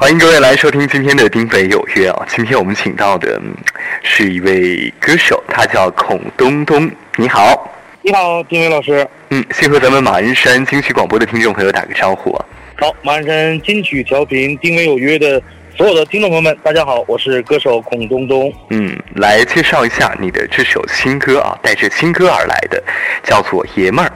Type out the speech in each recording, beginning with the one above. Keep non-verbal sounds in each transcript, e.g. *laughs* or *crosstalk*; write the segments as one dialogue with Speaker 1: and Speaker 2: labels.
Speaker 1: 欢迎各位来收听今天的《丁北有约》啊！今天我们请到的嗯是一位歌手，他叫孔东东。你好，
Speaker 2: 你好，丁伟老师。
Speaker 1: 嗯，先和咱们马鞍山金曲广播的听众朋友打个招呼啊。
Speaker 2: 好，马鞍山金曲调频《丁伟有约》的所有的听众朋友们，大家好，我是歌手孔东东。
Speaker 1: 嗯，来介绍一下你的这首新歌啊，带着新歌而来的，叫做《爷们儿》，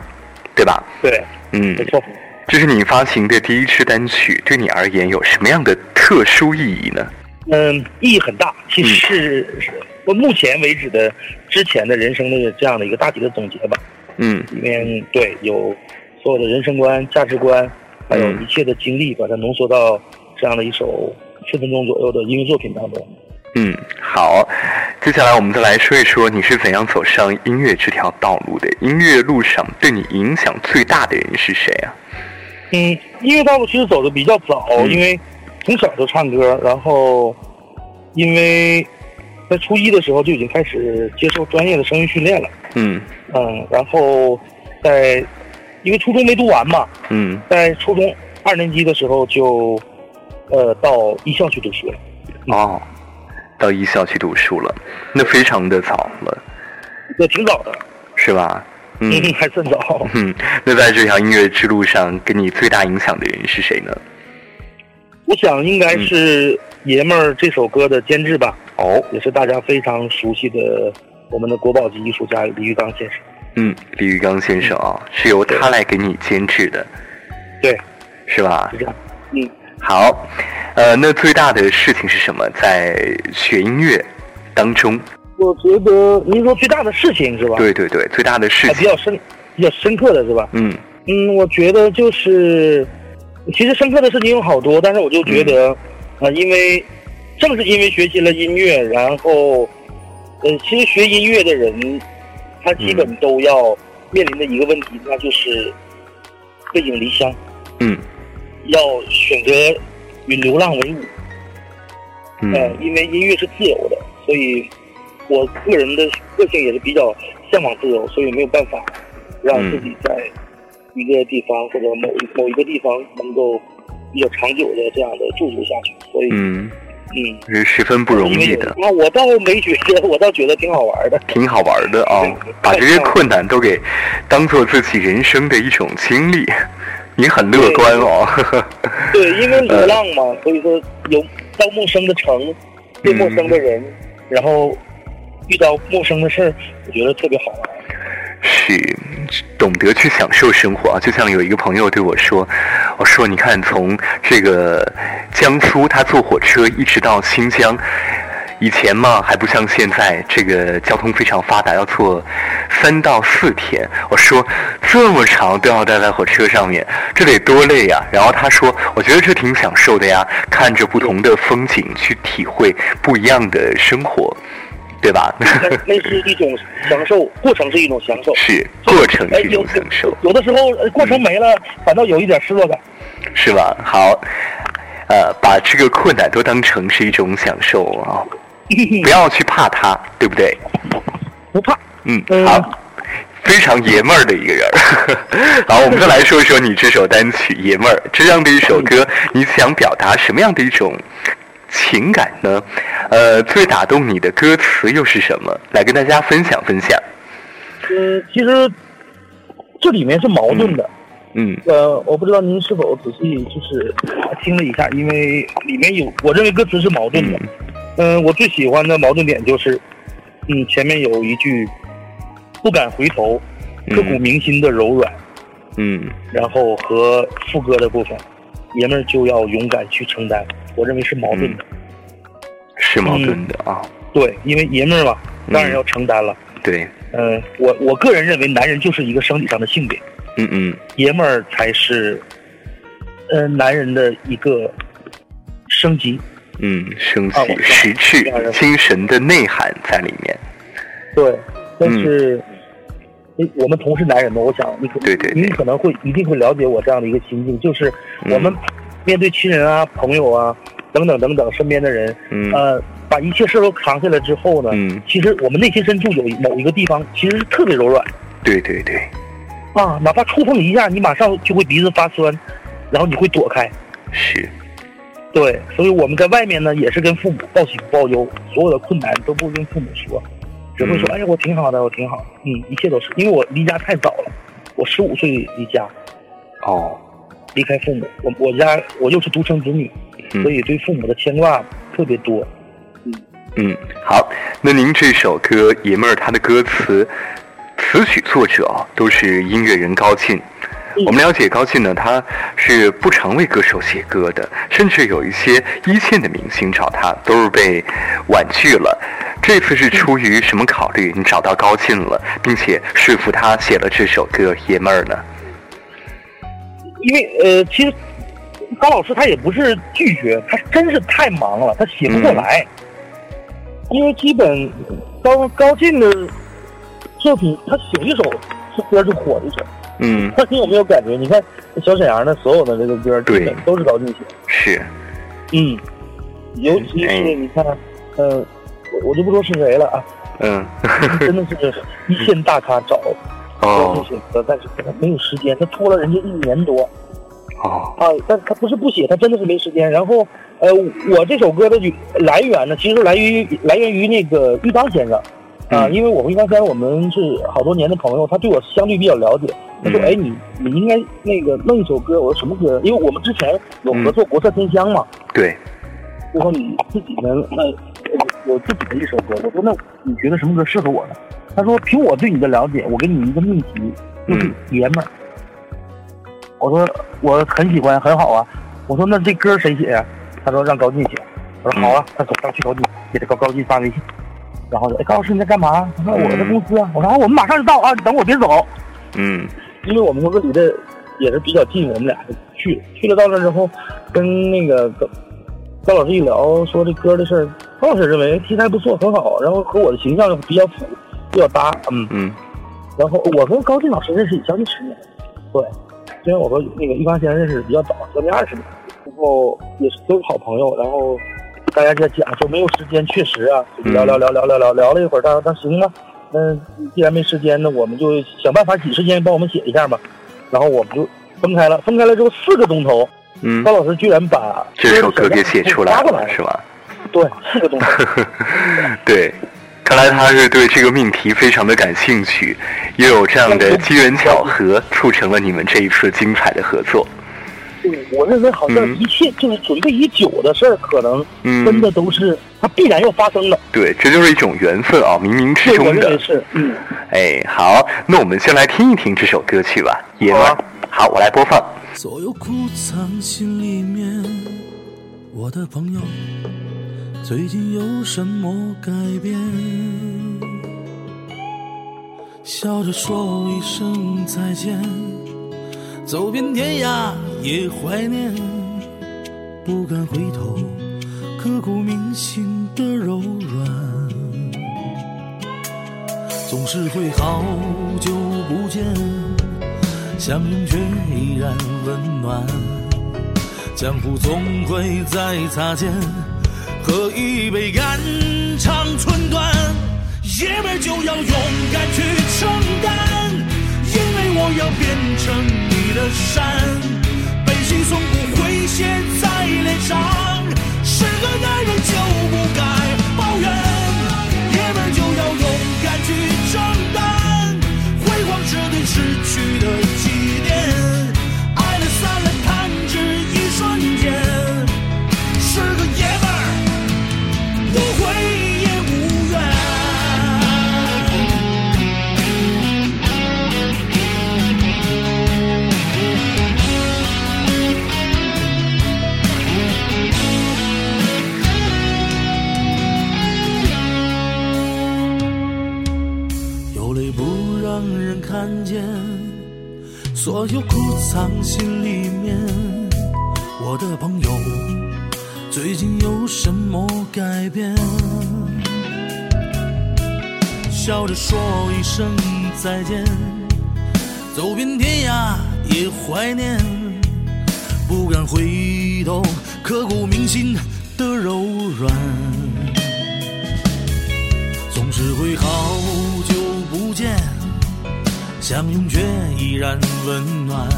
Speaker 1: 对吧？
Speaker 2: 对，
Speaker 1: 嗯
Speaker 2: 没，错。
Speaker 1: 这是你发行的第一支单曲，对你而言有什么样的特殊意义呢？
Speaker 2: 嗯，意义很大，其实是是我目前为止的之前的人生的这样的一个大体的总结吧。
Speaker 1: 嗯
Speaker 2: 里面对有所有的人生观、价值观，还有
Speaker 1: 嗯
Speaker 2: 一切的经历，把它浓缩到这样的一首四分钟左右的音乐作品当中。
Speaker 1: 嗯，好，接下来我们再来说一说你是怎样走上音乐这条道路的。音乐路上对你影响最大的人是谁啊？
Speaker 2: 嗯，音乐道路其实走的比较早，
Speaker 1: 嗯。
Speaker 2: 因为从小就唱歌，然后因为在初一的时候就已经开始接受专业的声乐训练了。
Speaker 1: 嗯。
Speaker 2: 嗯，然后在因为初中没读完嘛，
Speaker 1: 嗯。
Speaker 2: 在初中二年级的时候就呃到艺校去读书了。
Speaker 1: 哦，到艺校去读书了，那非常的早了，
Speaker 2: 也挺早的，
Speaker 1: 是吧？嗯
Speaker 2: 嗯，*laughs* 还算早。
Speaker 1: 嗯，那在这条音乐之路上，给你最大影响的人是谁呢？
Speaker 2: 我想应该是《爷们儿》这首歌的监制吧，
Speaker 1: 哦，
Speaker 2: 也是大家非常熟悉的我们的国宝级艺术家李玉刚先生。
Speaker 1: 嗯，李玉刚先生啊，是由他来给你监制的，
Speaker 2: 对，
Speaker 1: 是吧
Speaker 2: 是？这样。嗯，
Speaker 1: 好，呃，那最大的事情是什么？在学音乐当中，
Speaker 2: 我觉得您说最大的事情是吧？，
Speaker 1: 对对对，最大的事情，
Speaker 2: 比较深、比较深刻的是吧？
Speaker 1: 嗯
Speaker 2: 嗯，我觉得就是，其实深刻的事情有好多，但是我就觉得，
Speaker 1: 嗯
Speaker 2: 啊、因为正是因为学习了音乐，然后，呃，其实学音乐的人，他基
Speaker 1: 嗯
Speaker 2: 本都要面临的一个问题，那就是背井离乡，
Speaker 1: 嗯
Speaker 2: 要选择与流浪为伍。呃
Speaker 1: 嗯，
Speaker 2: 因为音乐是自由的，所以我个人的个性也是比较向往自由，所以没有办法让自己在一个地方或者某一某一个地方能够比较长久的这样的驻足下去。所以，
Speaker 1: 嗯，
Speaker 2: 嗯，
Speaker 1: 是十分不容易的，
Speaker 2: 那，我倒没觉得，我倒觉得挺好玩的。*laughs*
Speaker 1: 挺好玩的啊、把这些困难都给当做自己人生的一种经历，你很乐观哦。
Speaker 2: 对，因为 *laughs* 流浪嘛，所以说有到陌生的城，对陌生的人，然后遇到陌生的事儿，我觉得特别好玩。
Speaker 1: 是懂得去享受生活啊，就像有一个朋友对我说，我说你看从这个江苏他坐火车一直到新疆。以前嘛还不像现在，这个交通非常发达，要坐三到四天。我说这么长都要待在火车上面，这得多累呀！然后他说，我觉得这挺享受的呀，看着不同的风景，去体会不一样的生活，对吧？
Speaker 2: 那那是一种享受，过程是一种享受。
Speaker 1: 是过程
Speaker 2: 哎，
Speaker 1: 是一种享受。
Speaker 2: 有的时候呃过程没了，反倒有一点失落感。
Speaker 1: 是吧？好，呃，把这个困难都当成是一种享受啊，*laughs* 不要去怕它，对不对？
Speaker 2: 不怕。
Speaker 1: 嗯，
Speaker 2: 嗯
Speaker 1: 好，非常爷们儿的一个人儿。*laughs* 好，我们再来说一说你这首单曲《爷们儿》这样的一首歌，你想表达什么样的一种情感呢？呃，最打动你的歌词又是什么？来跟大家分享分享。
Speaker 2: 嗯，其实这里面是矛盾的。
Speaker 1: 嗯
Speaker 2: 呃，我不知道您是否仔细就是听了一下，因为里面有我认为歌词是矛盾的。嗯、我最喜欢的矛盾点就是，嗯，前面有一句不敢回头，刻骨铭心的柔软，
Speaker 1: 嗯
Speaker 2: 然后和副歌的部分，爷们儿就要勇敢去承担，我认为是矛盾的。
Speaker 1: 是矛盾的啊。
Speaker 2: 对，因为爷们儿嘛，当然要承担了。
Speaker 1: 对，
Speaker 2: 嗯、我我个人认为，男人就是一个生理上的性别，
Speaker 1: 嗯嗯
Speaker 2: 爷们儿才是，呃，男人的一个升级。
Speaker 1: 嗯，升
Speaker 2: 啊我
Speaker 1: 起实质
Speaker 2: 这样认为
Speaker 1: 精神的内涵在里面。
Speaker 2: 对，但
Speaker 1: 嗯
Speaker 2: 是，诶我们同是男人嘛，我想你可
Speaker 1: 对对对
Speaker 2: 您可能会一定会了解我这样的一个心境，就是
Speaker 1: 嗯
Speaker 2: 我们面对亲人啊、朋友啊等等等等身边的人，
Speaker 1: 嗯。
Speaker 2: 呃，把一切事都扛下来之后呢，
Speaker 1: 嗯，
Speaker 2: 其实我们内心深处有某一个地方其实是特别柔软。
Speaker 1: 对对对，
Speaker 2: 啊，哪怕触碰一下，你马上就会鼻子发酸，然后你会躲开。
Speaker 1: 是，
Speaker 2: 对，所以我们在外面呢，也是跟父母报喜不报忧，所有的困难都不跟父母说，只会说：“
Speaker 1: 嗯。
Speaker 2: 哎呀，我挺好的，我挺好。”嗯，一切都是因为我离家太早了，我十五岁离家，
Speaker 1: 哦，
Speaker 2: 离开父母，我我家我又是独生子女，
Speaker 1: 嗯
Speaker 2: 所以对父母的牵挂特别多。
Speaker 1: 嗯嗯，好，那您这首歌《爷们儿》，他的歌词、词曲作者啊都是音乐人高进。
Speaker 2: 嗯
Speaker 1: 我们了解高进呢，他是不常为歌手写歌的，甚至有一些一线的明星找他都是被婉拒了。这次是出于什么考虑？你找到高进了，并且说服他写了这首歌《爷们儿》呢？
Speaker 2: 因为呃，其实高老师他也不是拒绝，他真是太忙了，他写不过来。因为基本高高进的作品，他写一首这歌就火一首。
Speaker 1: 嗯，*laughs*
Speaker 2: 那你有没有感觉？你看小沈阳的所有的这个歌，基
Speaker 1: 对
Speaker 2: 本都是高进写的。
Speaker 1: 是，
Speaker 2: 嗯，尤其
Speaker 1: 哎
Speaker 2: 是你看，呃，我我就不说是谁了啊，
Speaker 1: 嗯，
Speaker 2: 真的是一线大咖找高进
Speaker 1: 哦
Speaker 2: 写歌，但是可能没有时间，他拖了人家一年多。
Speaker 1: 哦，
Speaker 2: 啊，但他不是不写，他真的是没时间。然后，呃，我这首歌的来源呢，其实来于来源于那个玉刚先生，啊，
Speaker 1: 嗯
Speaker 2: 因为我们玉刚先生我们是好多年的朋友，他对我相对比较了解。他说：“
Speaker 1: 嗯
Speaker 2: 哎，你你应该那个弄一首歌。”我说：“什么歌？”因为我们之前有合作《国色天香》嘛。
Speaker 1: 对，
Speaker 2: 就说你自己呢，那有自己的一首歌。我说：“那你觉得什么歌适合我呢？”他说：“凭我对你的了解，我给你一个秘籍，就是
Speaker 1: 嗯
Speaker 2: 爷们儿。我说我很喜欢，很好啊。我说那这歌谁写呀、他说让高进写。我说好啊，他走上去高进，给他高高进发微信，然后说哎高老师你在干嘛？他说我在公司啊。我说啊我们马上就到啊，你等我别走，
Speaker 1: 嗯
Speaker 2: 因为我们公司离得也是比较近，我们俩就去了。去了到那之后，跟那个高高老师一聊，说这歌的事儿，高老师认为题材不错，很好，然后和我的形象比较符，比较搭，嗯。
Speaker 1: 嗯
Speaker 2: 然后我跟高进老师认识也将近十年，对，虽然我和那个玉刚先生认识比较早，将近二十年，然后也是都是好朋友，然后大家在讲说没有时间，确实啊，聊聊聊聊聊聊聊了一会儿，他说那行吧，那既然没时间，那我们就想办法挤时间帮我们写一下吧，然后我们就分开了，分开了之后四个钟头，
Speaker 1: 嗯
Speaker 2: 高，老师居然把
Speaker 1: 这首歌给写出来了，是吧？
Speaker 2: 对，四个钟头，
Speaker 1: 对，看来他是对这个命题非常的感兴趣，又有这样的机缘巧合，促成了你们这一次精彩的合作。
Speaker 2: 对我认为好像
Speaker 1: 嗯
Speaker 2: 一切就是准备已久的事儿，可能
Speaker 1: 嗯
Speaker 2: 真的都是它必然要发生的。
Speaker 1: 对，这就是一种缘分啊，冥冥之中的。
Speaker 2: 是，嗯，
Speaker 1: 哎，好，那我们先来听一听这首歌曲吧，爷们儿
Speaker 2: 好啊。
Speaker 1: 好，我来播放。
Speaker 3: 所有苦藏心里面，我的朋友，最近有什么改变？笑着说一声再见，走遍天涯也怀念，不敢回头，刻骨铭心的柔软，总是会好久不见。相拥却依然温暖，江湖总会再擦肩，喝一杯肝肠寸断。爷们就要勇敢去承担，因为我要变成你的山，悲喜从不会写在脸上。是个男人就不该抱怨，爷们就要勇敢去承担，辉煌是对失去的纪念，苦藏心里面。我的朋友，最近有什么改变？笑着说一声再见，走遍天涯也怀念，不敢回头，刻骨铭心的柔软。总是会好久不见，相拥却依然温暖。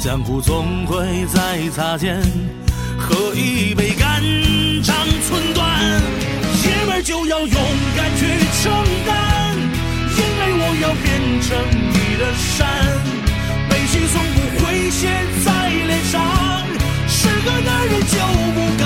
Speaker 3: 江湖总会再擦肩，喝一杯肝肠寸断。爷们就要勇敢去承担，因为我要变成你的山，悲喜从不会写在脸上。是个男人就不该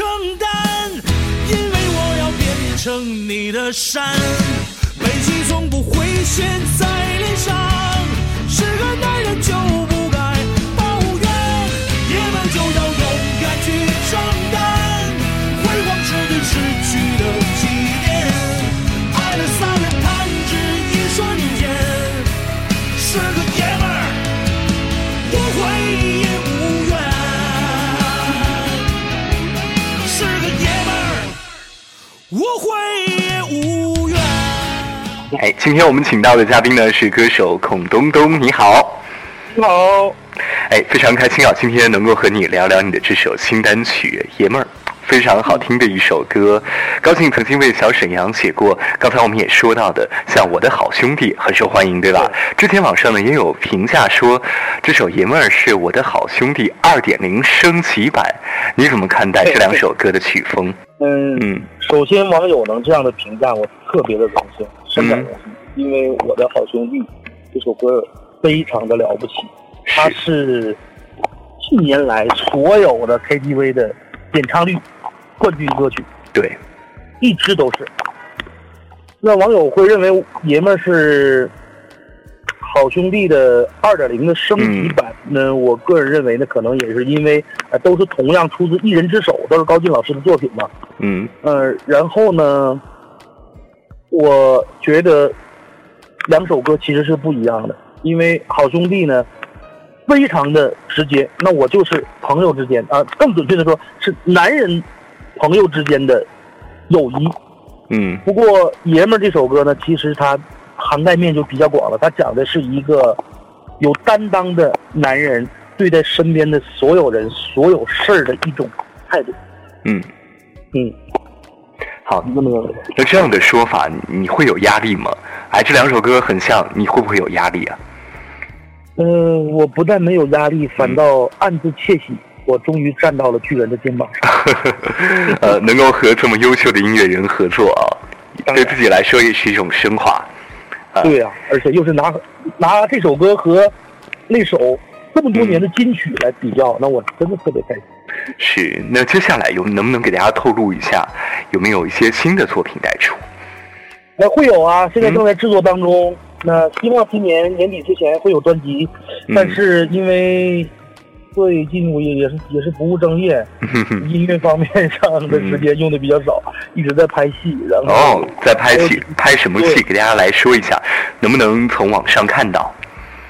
Speaker 3: 承担，因为我要变成你的山。北极从不会现在脸上，是个男人就不该抱怨，爷们就要勇敢去承担，辉煌是对失去的
Speaker 1: 哎，今天我们请到的嘉宾呢是歌手孔东东，你好。
Speaker 2: 你好，
Speaker 1: 哎，非常开心啊，今天能够和你聊聊你的这首新单曲《爷们儿》，非常好听的一首歌。高兴曾经为小沈阳写过，刚才我们也说到的，像《我的好兄弟》很受欢迎，对吧？之前网上呢也有评价说，这首《爷们儿》是我的好兄弟二点零升级版，你怎么看待这两首歌的曲风？
Speaker 2: 嗯
Speaker 1: 嗯
Speaker 2: 首先网友能这样的评价，我特别的荣幸，深感荣幸，因为我的好兄弟这首歌非常的了不起，它是。近年来所有的 KTV 的点唱率冠军歌曲，
Speaker 1: 对，
Speaker 2: 一直都是。那网友会认为爷们儿是好兄弟的二点零的升级版，那我个人认为呢，可能也是因为呃都是同样出自一人之手，都是高进老师的作品嘛。
Speaker 1: 嗯。
Speaker 2: 呃，然后呢，我觉得两首歌其实是不一样的，因为好兄弟呢非常的直接，那我就是朋友之间啊，更准确的说是男人朋友之间的友谊。
Speaker 1: 嗯
Speaker 2: 不过爷们儿这首歌呢，其实它涵盖面就比较广了，它讲的是一个有担当的男人对待身边的所有人、所有事儿的一种态度。
Speaker 1: 嗯，
Speaker 2: 嗯，
Speaker 1: 好，
Speaker 2: 那么？
Speaker 1: 那这样的说法，你会有压力吗？哎，这两首歌很像，你会不会有压力啊？
Speaker 2: 嗯，我不但没有压力，反倒暗自窃喜，我终于站到了巨人的肩膀上。*laughs*
Speaker 1: 呃，能够和这么优秀的音乐人合作啊，对自己来说也是一种升华。啊
Speaker 2: 对呀、而且又是拿拿这首歌和那首这么多年的金曲来比较，那我真的特别开心。*laughs*
Speaker 1: 是，那接下来有能不能给大家透露一下，有没有一些新的作品带出？
Speaker 2: 那，会有啊，现在正在制作当中。那希望今年年底之前会有专辑，
Speaker 1: 嗯
Speaker 2: 但是因为最近我也也是也是不务正业，*laughs* 音乐方面上的时间用的比较少，一直在拍戏，然后
Speaker 1: 哦，在拍戏，拍什么戏？给大家来说一下，能不能从网上看到？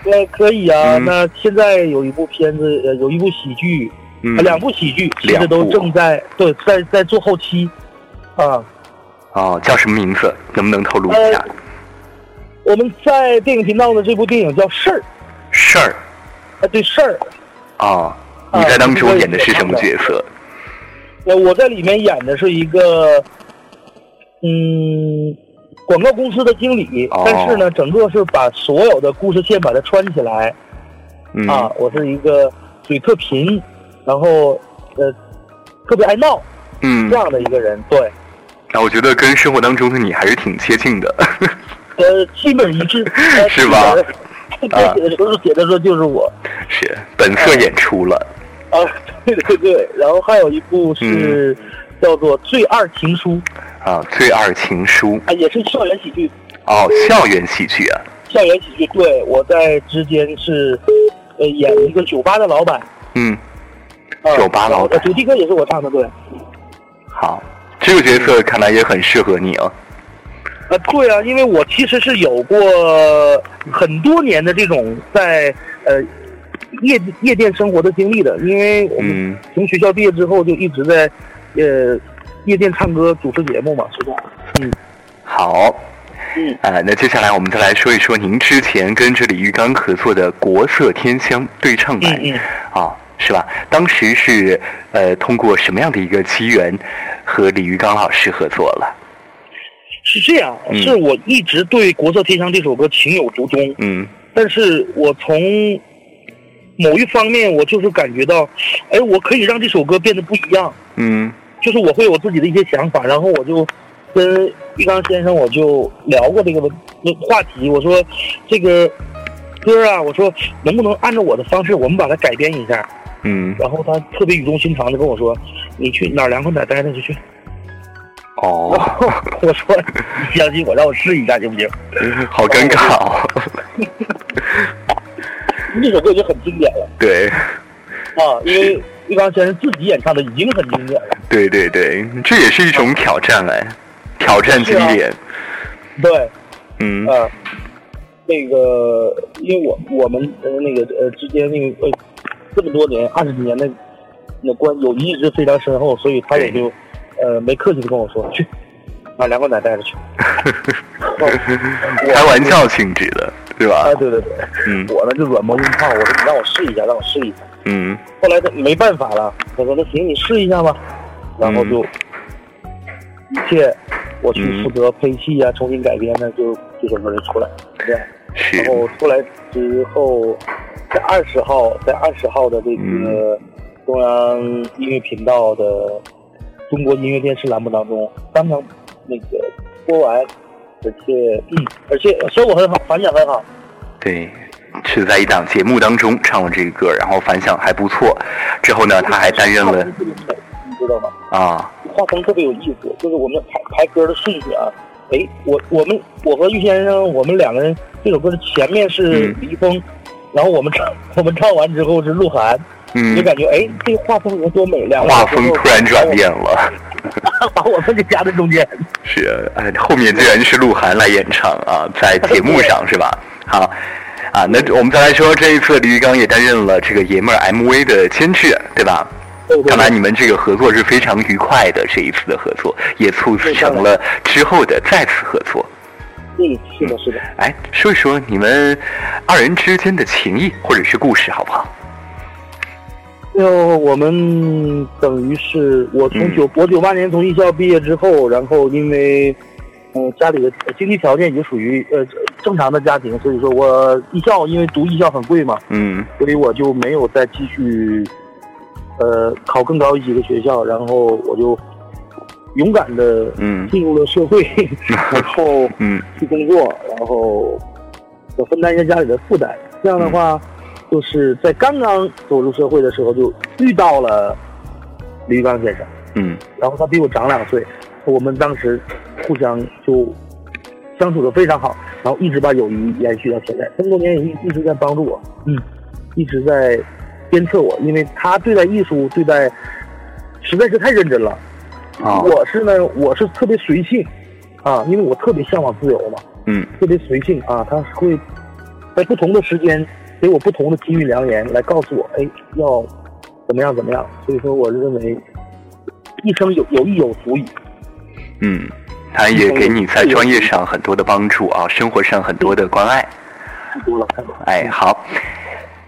Speaker 2: 对可以啊。
Speaker 1: 嗯
Speaker 2: 那现在有一部片子，呃，有一部喜剧，
Speaker 1: 嗯
Speaker 2: 啊，两部喜剧其
Speaker 1: 两
Speaker 2: 实都正在对在在做后期，啊，
Speaker 1: 哦，叫什么名字？能不能透露一下？
Speaker 2: 我们在电影频道的这部电影叫《事儿》，
Speaker 1: 事儿
Speaker 2: 啊，对事儿，
Speaker 1: 哦，你在当中演的是什么角色？
Speaker 2: 呃，我在里面演的是一个，嗯，广告公司的经理，
Speaker 1: 哦
Speaker 2: 但是呢，整个是把所有的故事线把它穿起来
Speaker 1: 嗯
Speaker 2: 啊。我是一个嘴特贫，然后呃特别爱闹
Speaker 1: 嗯
Speaker 2: 这，样的一个人，对，
Speaker 1: 那我觉得跟生活当中的你还是挺接近的。*laughs*
Speaker 2: 呃，基本一致，呃 *laughs*
Speaker 1: 是吧？
Speaker 2: 写的时候写的时候就是我
Speaker 1: 是本色演出了。
Speaker 2: 啊，*laughs* 对对对。然后还有一部是叫做《最二情书》
Speaker 1: 啊，《最二情书》
Speaker 2: 啊，也是校园喜剧。
Speaker 1: 哦，校园喜剧啊，
Speaker 2: 校园喜剧，对我在之间是呃演一个酒吧的老板，
Speaker 1: 嗯，
Speaker 2: 啊
Speaker 1: 酒吧老
Speaker 2: 主题歌也是我唱的，对，
Speaker 1: 好，这个角色看来也很适合你哦。
Speaker 2: 呃对啊，因为我其实是有过很多年的这种在呃夜夜店生活的经历的，因为我们
Speaker 1: 嗯，
Speaker 2: 从学校毕业之后就一直在呃夜店唱歌主持节目嘛，是吧。嗯，
Speaker 1: 好，
Speaker 2: 嗯。
Speaker 1: 啊，那接下来我们再来说一说您之前跟这李玉刚合作的《国色天香》对唱版
Speaker 2: 嗯嗯。
Speaker 1: 啊，是吧？当时是呃通过什么样的一个机缘和李玉刚老师合作了？
Speaker 2: 是这样，
Speaker 1: 嗯
Speaker 2: 是我一直对《国色天香》这首歌情有独钟，
Speaker 1: 嗯
Speaker 2: 但是我从某一方面，我就是感觉到，哎，我可以让这首歌变得不一样，
Speaker 1: 嗯
Speaker 2: 就是我会有自己的一些想法，然后我就跟玉刚先生我就聊过这个问话题，我说这个歌啊，我说能不能按照我的方式，我们把它改编一下，
Speaker 1: 嗯，
Speaker 2: 然后他特别语重心长的跟我说，你去哪儿凉快哪儿待着就去。
Speaker 1: 哦，*laughs*
Speaker 2: 我说你相信我，让我试一下行不行？*laughs*
Speaker 1: 好尴尬哦。*laughs*
Speaker 2: 那首歌已经很经典了
Speaker 1: 对
Speaker 2: 啊，因为玉刚先生自己演唱的已经很经典了。
Speaker 1: 对对对，这也是一种挑战哎，挑战经典。
Speaker 2: 对，
Speaker 1: 嗯
Speaker 2: 啊，那个，因为我我们呃那个呃之间那个呃这么多年二十几年的那关友谊一直非常深厚，所以他也就呃没客气的跟我说去把凉罐奶带着去。*laughs*
Speaker 1: 开玩笑性质的，对吧？
Speaker 2: 哎，？对对对，
Speaker 1: 嗯。
Speaker 2: 我呢就软磨硬泡，我说你让我试一下，让我试一下。
Speaker 1: 嗯。
Speaker 2: 后来他没办法了，他说那行你试一下吧，然后就一切我去
Speaker 1: 嗯
Speaker 2: 负责配戏啊，重新改编呢，就这首歌就出来了，这样。然后出来之后，在二十号，在二十号的这个
Speaker 1: 嗯
Speaker 2: 中央音乐频道的中国音乐电视栏目当中，刚刚那个播完，而且嗯，而且效果很好，反响很好。
Speaker 1: 对，是在一档节目当中唱了这个歌，然后反响还不错。之后呢，他还担任了
Speaker 2: 你知道吗？
Speaker 1: 啊，
Speaker 2: 画风特别有意思，就是我们排排歌的顺序啊。哎，我我们我和玉先生，我们两个人这首歌的前面是
Speaker 1: 嗯
Speaker 2: 李易峰，然后我们唱 *laughs* 我们唱完之后是鹿晗，
Speaker 1: 嗯
Speaker 2: 就，感觉哎，这个画风有多美亮，
Speaker 1: 画风突然转变了。*laughs*
Speaker 2: 把我们给夹在中间。
Speaker 1: 是，哎，后面居然是鹿晗来演唱啊，*laughs* 在节目上是吧？好，啊，那我们再来说，这一次李玉刚也担任了这个爷们儿 MV 的监制，对吧？看来你们这个合作是非常愉快的，这一次的合作也促成了之后的再次合作。
Speaker 2: 嗯，是的，是的。
Speaker 1: 哎，说一说你们二人之间的情谊或者是故事，好不好？
Speaker 2: 就我们等于是我从
Speaker 1: 嗯
Speaker 2: 九、我九八年从艺校毕业之后，然后因为嗯、呃家里的经济条件已经属于呃正常的家庭，所以说我艺校因为读艺校很贵嘛，
Speaker 1: 嗯
Speaker 2: 所以我就没有再继续呃考更高一级的学校，然后我就勇敢的
Speaker 1: 嗯。
Speaker 2: 进入了社会，*laughs* 然后
Speaker 1: 嗯
Speaker 2: 去工作，然后我分担一下家里的负担。这样的话，就是在刚刚走入社会的时候就遇到了李玉刚先生，
Speaker 1: 嗯。
Speaker 2: 然后他比我长两岁，我们当时互相就相处的非常好，然后一直把友谊延续到现在，这么多年也一一直在帮助我，嗯，一直在鞭策我，因为他对待艺术对待实在是太认真了。
Speaker 1: 啊
Speaker 2: 我是呢，我是特别随性，啊，因为我特别向往自由嘛，
Speaker 1: 嗯
Speaker 2: 特别随性啊，他会在不同的时间给我不同的机遇良言，来告诉我，哎，要怎么样怎么样。所以说，我认为一生有有益有足矣。
Speaker 1: 嗯，他也给你在专业上很多的帮助啊，生活上很多的关爱。
Speaker 2: 太多了，太多了。
Speaker 1: 哎，好，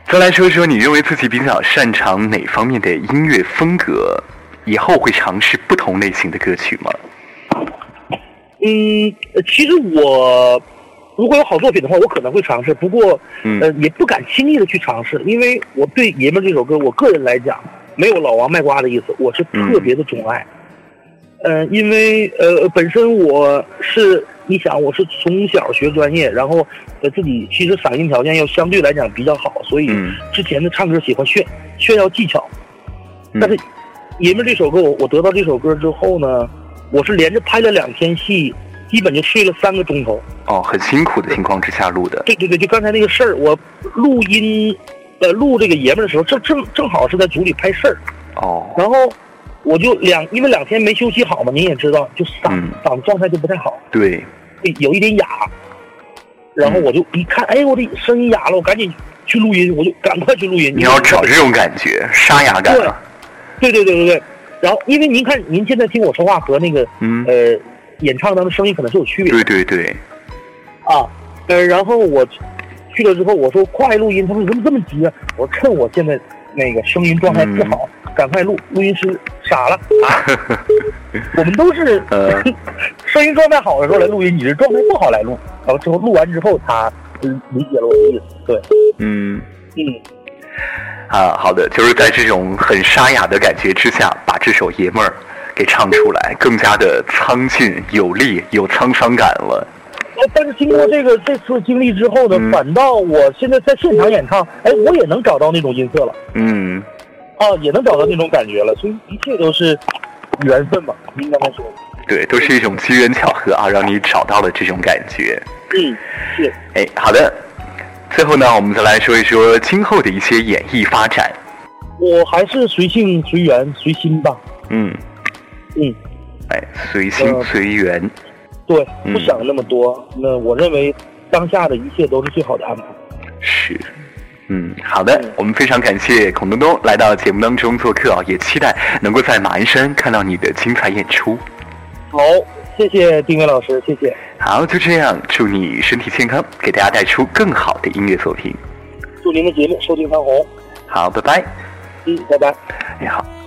Speaker 1: 再来说一说你认为自己比较擅长哪方面的音乐风格？以后会尝试不同类型的歌曲吗？
Speaker 2: 嗯，呃其实我如果有好作品的话，我可能会尝试，不过
Speaker 1: 嗯。
Speaker 2: 呃也不敢轻易的去尝试，因为我对《爷们》这首歌，我个人来讲没有老王卖瓜的意思，我是特别的钟爱。呃，因为呃本身我是你想我是从小学专业，然后呃自己其实嗓音条件要相对来讲比较好，所以
Speaker 1: 嗯。
Speaker 2: 之前的唱歌喜欢炫炫耀技巧，
Speaker 1: 嗯。
Speaker 2: 但是《爷们》这首歌，我我得到这首歌之后呢，我是连着拍了两天戏，基本就睡了三个钟头。
Speaker 1: 哦，很辛苦的情况之下录的。
Speaker 2: 对对对，就刚才那个事儿，我录音，呃，录这个爷们的时候，正正正好是在组里拍事儿，
Speaker 1: 哦，
Speaker 2: 然后我就两，因为两天没休息好嘛，您也知道，就嗓、
Speaker 1: 嗯
Speaker 2: 嗓子状态就不太好，
Speaker 1: 对，
Speaker 2: 有一点哑。然后我就一看，哎，我的声音哑了，我赶紧去录音，我就赶快去录音。
Speaker 1: 你要找这种感觉，沙哑感啊。
Speaker 2: 对对对对对对。然后，因为您看，您现在听我说话和那个
Speaker 1: 嗯，
Speaker 2: 呃演唱当中声音可能是有区别的。
Speaker 1: 对对对，
Speaker 2: 啊，呃，然后我去了之后，我说快录音，他说怎么这么急啊？我说趁我现在那个声音状态不好，赶快录。录音师傻了 *laughs* 啊，我们都是
Speaker 3: 呃 *laughs*
Speaker 2: 声音状态好的时候来录音，你是状态不好来录，然后之后录完之后他嗯理解了我的意思，对，
Speaker 3: 嗯。
Speaker 2: 嗯。
Speaker 3: 啊，好的，就是在这种很沙哑的感觉之下，把这首爷们儿给唱出来，更加的苍劲有力，有沧桑感了。
Speaker 2: 呃，但是经过这个这次经历之后呢，
Speaker 3: 嗯
Speaker 2: 反倒我现在在现场演唱，哎，我也能找到那种音色了，
Speaker 3: 嗯，
Speaker 2: 啊，也能找到那种感觉了，所以一切都是缘分吧，应该说，
Speaker 3: 对，都是一种机缘巧合啊，让你找到了这种感觉。
Speaker 2: 嗯，是。
Speaker 3: 哎，好的。最后呢，我们再来说一说今后的一些演艺发展。
Speaker 2: 我还是随性随缘随心吧。
Speaker 3: 嗯，
Speaker 2: 嗯，
Speaker 3: 哎，随心
Speaker 2: 呃
Speaker 3: 随缘。
Speaker 2: 对，
Speaker 3: 嗯
Speaker 2: 不想那么多。那我认为当下的一切都是最好的安排。
Speaker 3: 是，嗯，好的
Speaker 2: 嗯，
Speaker 3: 我们非常感谢孔东东来到节目当中做客啊，也期待能够在马鞍山看到你的精彩演出。
Speaker 2: 好，谢谢丁伟老师，谢谢，
Speaker 3: 好，就这样，祝你身体健康，给大家带出更好的音乐作品。
Speaker 2: 祝您的节目收听长虹。
Speaker 3: 好，拜拜。
Speaker 2: 嗯，拜拜。
Speaker 3: 你好。